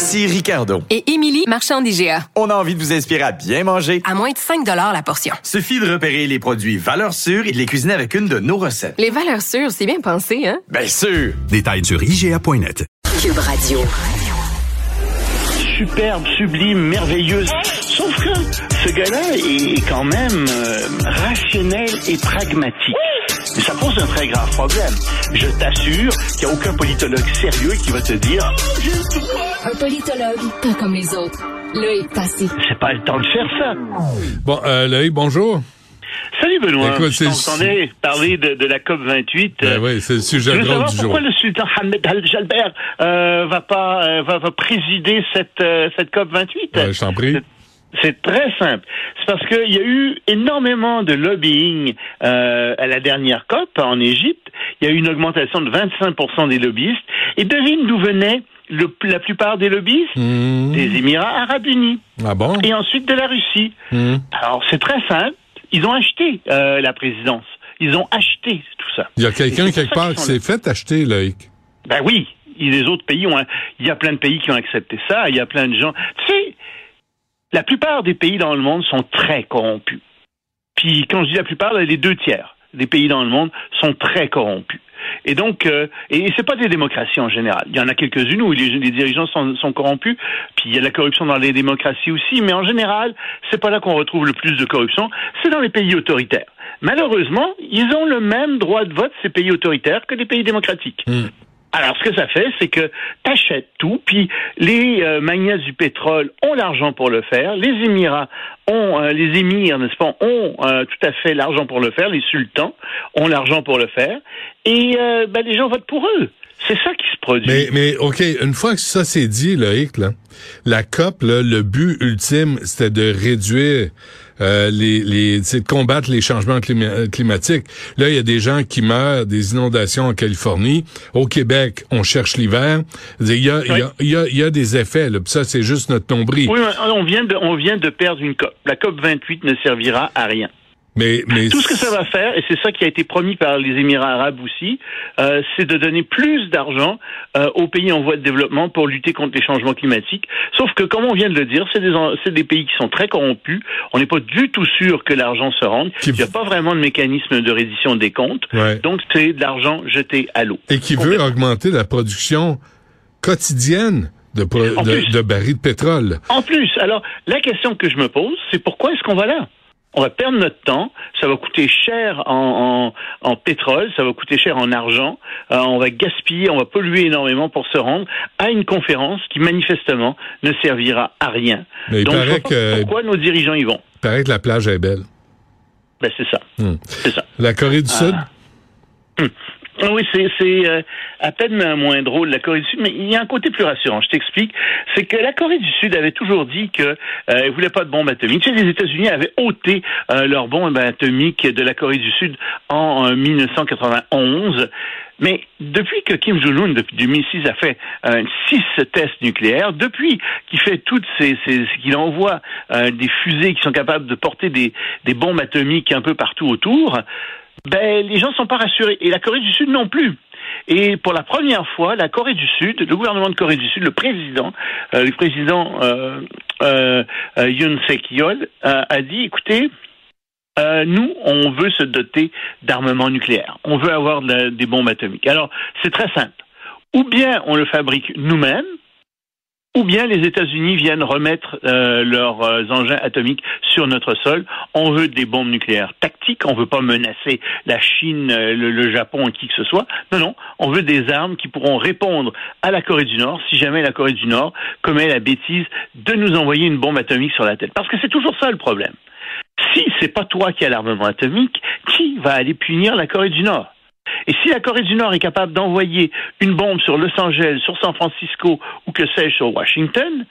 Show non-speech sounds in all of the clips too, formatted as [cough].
Ici Ricardo. Et Émilie, marchand d'IGA. On a envie de vous inspirer à bien manger. À moins de 5 la portion. Suffit de repérer les produits valeurs sûres et de les cuisiner avec une de nos recettes. Les valeurs sûres, c'est bien pensé, hein? Bien sûr! Détails sur IGA.net. Cube Radio. Superbe, sublime, merveilleuse. Sauf que ce gars-là est quand même euh, rationnel et pragmatique. Mais ça pose un très grave problème. Je t'assure qu'il n'y a aucun politologue sérieux qui va te dire Un politologue, pas comme les autres. L'œil passé. c'est pas le temps de faire ça. Bon, euh, Loïc, bonjour. Salut Benoît. Écoute, je t'entendais parler de, de la COP 28. Ben oui, c'est le je sujet savoir du jour. pourquoi le sultan Ahmed Al Jalber euh, va pas euh, va, va présider cette euh, cette COP 28. Ouais, je t'en prie. C'est très simple. C'est parce qu'il y a eu énormément de lobbying euh, à la dernière COP en Égypte. Il y a eu une augmentation de 25% des lobbyistes. Et devine d'où venaient le- la plupart des lobbyistes? Mmh. Des Émirats arabes unis. Ah bon? Et ensuite de la Russie. Mmh. Alors c'est très simple. Ils ont acheté euh, la présidence. Ils ont acheté tout ça. Il y a quelqu'un quelque part qui s'est fait acheter, Loïc. Ben oui, les autres pays ont. Il y a plein de pays qui ont accepté ça. Il y a plein de gens. Tu sais, la plupart des pays dans le monde sont très corrompus. Puis quand je dis la plupart, les deux tiers des pays dans le monde sont très corrompus. Et donc, euh, et, et c'est pas des démocraties en général. Il y en a quelques-unes où les, dirigeants sont, sont corrompus. Puis il y a la corruption dans les démocraties aussi. Mais en général, c'est pas là qu'on retrouve le plus de corruption. C'est dans les pays autoritaires. Malheureusement, ils ont le même droit de vote ces pays autoritaires que les pays démocratiques. Alors, ce que ça fait, c'est que tu achètes tout, puis les euh, magnats du pétrole ont l'argent pour le faire, les Émirats ont, euh, les émirs, n'est-ce pas, ont euh, tout à fait l'argent pour le faire, les sultans ont l'argent pour le faire, et euh, ben, les gens votent pour eux. C'est ça qui se produit. Mais, mais OK, une fois que ça c'est dit, Loïc, là, la COP, là, le but ultime, c'était de réduire euh, les, les c'est de combattre les changements clima- climatiques. Là, il y a des gens qui meurent des inondations en Californie. Au Québec, on cherche l'hiver. Il y a, il y a, il y a, il y a des effets. Là, puis ça, c'est juste notre nombril. Oui, on vient, de, on vient de perdre une COP. La COP 28 ne servira à rien. Mais, mais Tout ce que ça va faire, et c'est ça qui a été promis par les Émirats arabes aussi, euh, c'est de donner plus d'argent euh, aux pays en voie de développement pour lutter contre les changements climatiques. Sauf que, comme on vient de le dire, c'est des, c'est des pays qui sont très corrompus. On n'est pas du tout sûr que l'argent se rende. Qui- Il n'y a pas vraiment de mécanisme de reddition des comptes. Ouais. Donc, c'est de l'argent jeté à l'eau. et qui veut augmenter la production quotidienne de, pro- En de, plus. de barils de pétrole. En plus, alors, la question que je me pose, c'est pourquoi est-ce qu'on va là? On va perdre notre temps, ça va coûter cher en, en, en pétrole, ça va coûter cher en argent, euh, on va gaspiller, on va polluer énormément pour se rendre à une conférence qui manifestement ne servira à rien. Mais il Donc paraît que- pourquoi nos dirigeants y vont. Il paraît que la plage est belle. Ben c'est ça, Hmm. c'est ça. La Corée du Sud, Ah Oui, c'est euh, à peine moins drôle la Corée du Sud, mais il y a un côté plus rassurant. Je t'explique. C'est que la Corée du Sud avait toujours dit que euh, elle voulait pas de bombes atomiques. Tu sais, les États-Unis avaient ôté euh, leurs bombes atomiques de la Corée du Sud en euh, 1991. Mais depuis que Kim Jong-un, depuis 2006, a fait euh, six tests nucléaires, depuis qu'il fait toutes ces, ces qu'il envoie euh, des fusées qui sont capables de porter des, des bombes atomiques un peu partout autour, ben les gens sont pas rassurés et la Corée du Sud non plus. Et pour la première fois, la Corée du Sud, le gouvernement de Corée du Sud, le président, euh, le président euh, euh, euh, Yoon Yeol euh, a dit écoutez, euh, nous, on veut se doter d'armement nucléaire. On veut avoir des bombes atomiques. Alors, c'est très simple. Ou bien on le fabrique nous-mêmes, ou bien les États-Unis viennent remettre euh, leurs euh, engins atomiques sur notre sol. On veut des bombes nucléaires tactiques. On veut pas menacer la Chine, euh, le, le Japon qui que ce soit. Non, non. On veut des armes qui pourront répondre à la Corée du Nord si jamais la Corée du Nord commet la bêtise de nous envoyer une bombe atomique sur la tête. Parce que c'est toujours ça le problème. Si c'est pas toi qui as l'armement atomique, qui va aller punir la Corée du Nord? Et si la Corée du Nord est capable d'envoyer une bombe sur Los Angeles, sur San Francisco ou que sais-je sur Washington,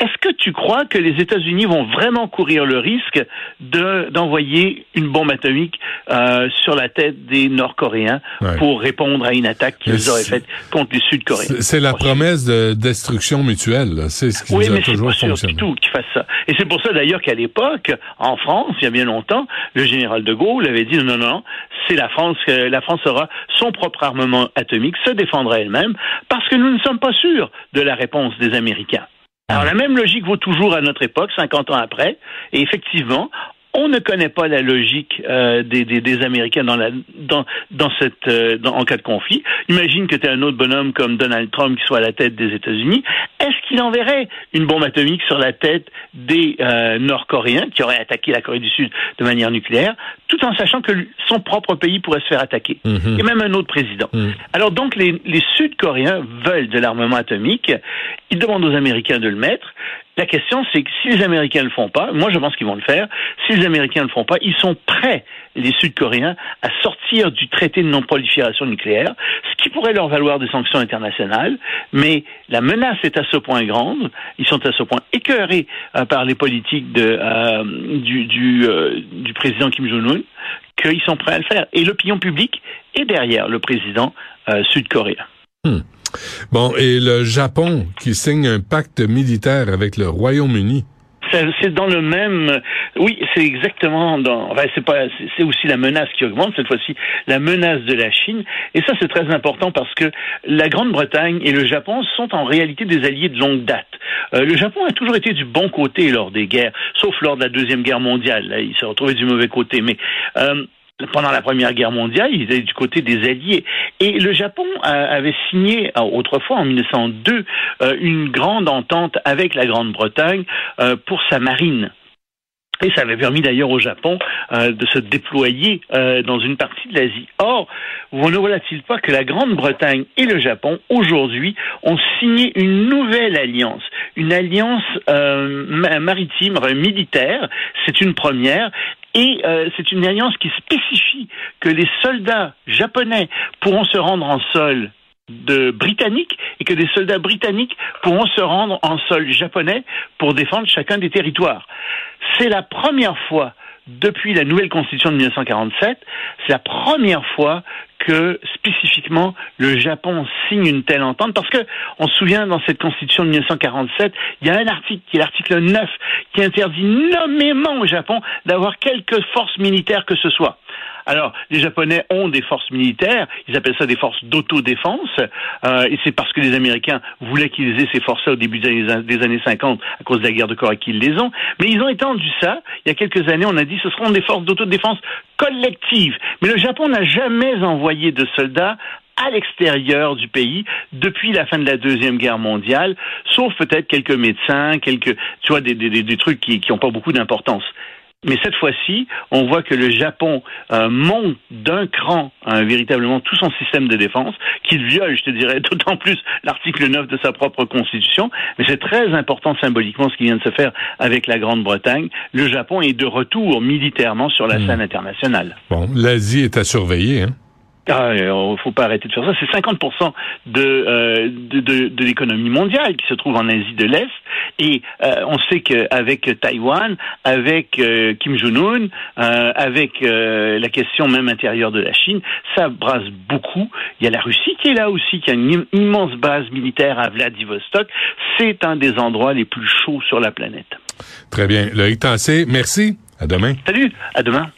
est-ce que tu crois que les États-Unis vont vraiment courir le risque de d'envoyer une bombe atomique euh, sur la tête des Nord-Coréens Ouais. pour répondre à une attaque qu'ils auraient faite contre les Sud-Coréens C'est la promesse de destruction mutuelle. C'est ce qui Oui, nous a mais toujours pas sûr fonctionné. du tout qu'ils fassent ça. Et c'est pour ça d'ailleurs qu'à l'époque, en France, il y a bien longtemps, le général de Gaulle avait dit non, non, non, c'est la France, que la France aura son propre armement atomique, se défendra elle-même, parce que nous ne sommes pas sûrs de la réponse des Américains. Alors la même logique vaut toujours à notre époque, 50 ans après, et effectivement, on ne connaît pas la logique euh, des, des, des Américains dans, la, dans, dans cette, euh, dans- en cas de conflit. Imagine que tu as un autre bonhomme comme Donald Trump qui soit à la tête des États-Unis. Est-ce qu'il enverrait une bombe atomique sur la tête des euh, Nord-Coréens qui auraient attaqué la Corée du Sud de manière nucléaire, tout en sachant que son propre pays pourrait se faire attaquer? Mhm. Et même un autre président. Mhm. Alors donc les, les Sud-Coréens veulent de l'armement atomique. Ils demandent aux Américains de le mettre. La question, c'est que si les Américains ne le font pas, moi je pense qu'ils vont le faire, si les Américains ne le font pas, ils sont prêts, les Sud-Coréens, à sortir du traité de non-prolifération nucléaire, ce qui pourrait leur valoir des sanctions internationales, mais la menace est à ce point grande, ils sont à ce point écœurés euh, par les politiques euh, euh, du président Kim Jong-un, qu'ils sont prêts à le faire. Et l'opinion publique est derrière le président sud-coréen. Bon, et le Japon qui signe un pacte militaire avec le Royaume-Uni. C'est dans le même. Oui, c'est exactement dans. Enfin, c'est pas. C'est aussi la menace qui augmente cette fois-ci, la menace de la Chine. Et ça, c'est très important parce que la Grande-Bretagne et le Japon sont en réalité des alliés de longue date. Euh, le Japon a toujours été du bon côté lors des guerres, sauf lors de la deuxième guerre mondiale. Là, il s'est retrouvé du mauvais côté. Mais euh, pendant la Première Guerre mondiale, ils étaient du côté des Alliés. Et le Japon euh, avait signé euh, autrefois, en 1902, euh, une grande entente avec la Grande-Bretagne pour sa marine. Et ça avait permis d'ailleurs au Japon de se déployer dans une partie de l'Asie. Or, vous ne voilà-t-il pas que la Grande-Bretagne et le Japon, aujourd'hui, ont signé une nouvelle alliance, une alliance ma- maritime, militaire, c'est une première, et euh, c'est une alliance qui spécifie que les soldats japonais pourront se rendre en sol de britanniques et que des soldats britanniques pourront se rendre en sol japonais pour défendre chacun des territoires. C'est la première fois depuis la nouvelle constitution de 1947, c'est la première fois que spécifiquement le Japon signe une telle entente parce que on se souvient dans cette constitution de 1947, il y a un article qui est l'article 9 qui interdit nommément au Japon d'avoir quelque force militaire que ce soit. Alors, les Japonais ont des forces militaires, ils appellent ça des forces d'autodéfense, euh, et c'est parce que les Américains voulaient qu'ils aient ces forces-là au début des années, des années 50 à cause de la guerre de Corée qu'ils les ont. Mais ils ont étendu ça. Il y a quelques années, on a dit ce seront des forces d'autodéfense collectives. Mais le Japon n'a jamais envoyé de soldats à l'extérieur du pays depuis la fin de la deuxième guerre mondiale, sauf peut-être quelques médecins, quelques, tu vois, des, des, des trucs qui n'ont pas beaucoup d'importance. Mais cette fois-ci, on voit que le Japon euh, monte d'un cran hein, véritablement tout son système de défense, qu'il viole, je te dirais, [laughs] d'autant plus l'article 9 de sa propre constitution. Mais c'est très important symboliquement ce qui vient de se faire avec la Grande-Bretagne. Le Japon est de retour militairement sur la Hmm. scène internationale. Bon, l'Asie est à surveiller. Hein? Ah, il faut pas arrêter de faire ça. C'est 50% de, euh, de, de, de l'économie mondiale qui se trouve en Asie de l'Est. Et euh, on sait qu'avec Taïwan, avec euh, Kim Jong-un, euh, avec euh, la question même intérieure de la Chine, ça brasse beaucoup. Il y a la Russie qui est là aussi, qui a une im- immense base militaire à Vladivostok. C'est un des endroits les plus chauds sur la planète. Très bien. Loïc Tassé, merci. À demain. Salut, à demain.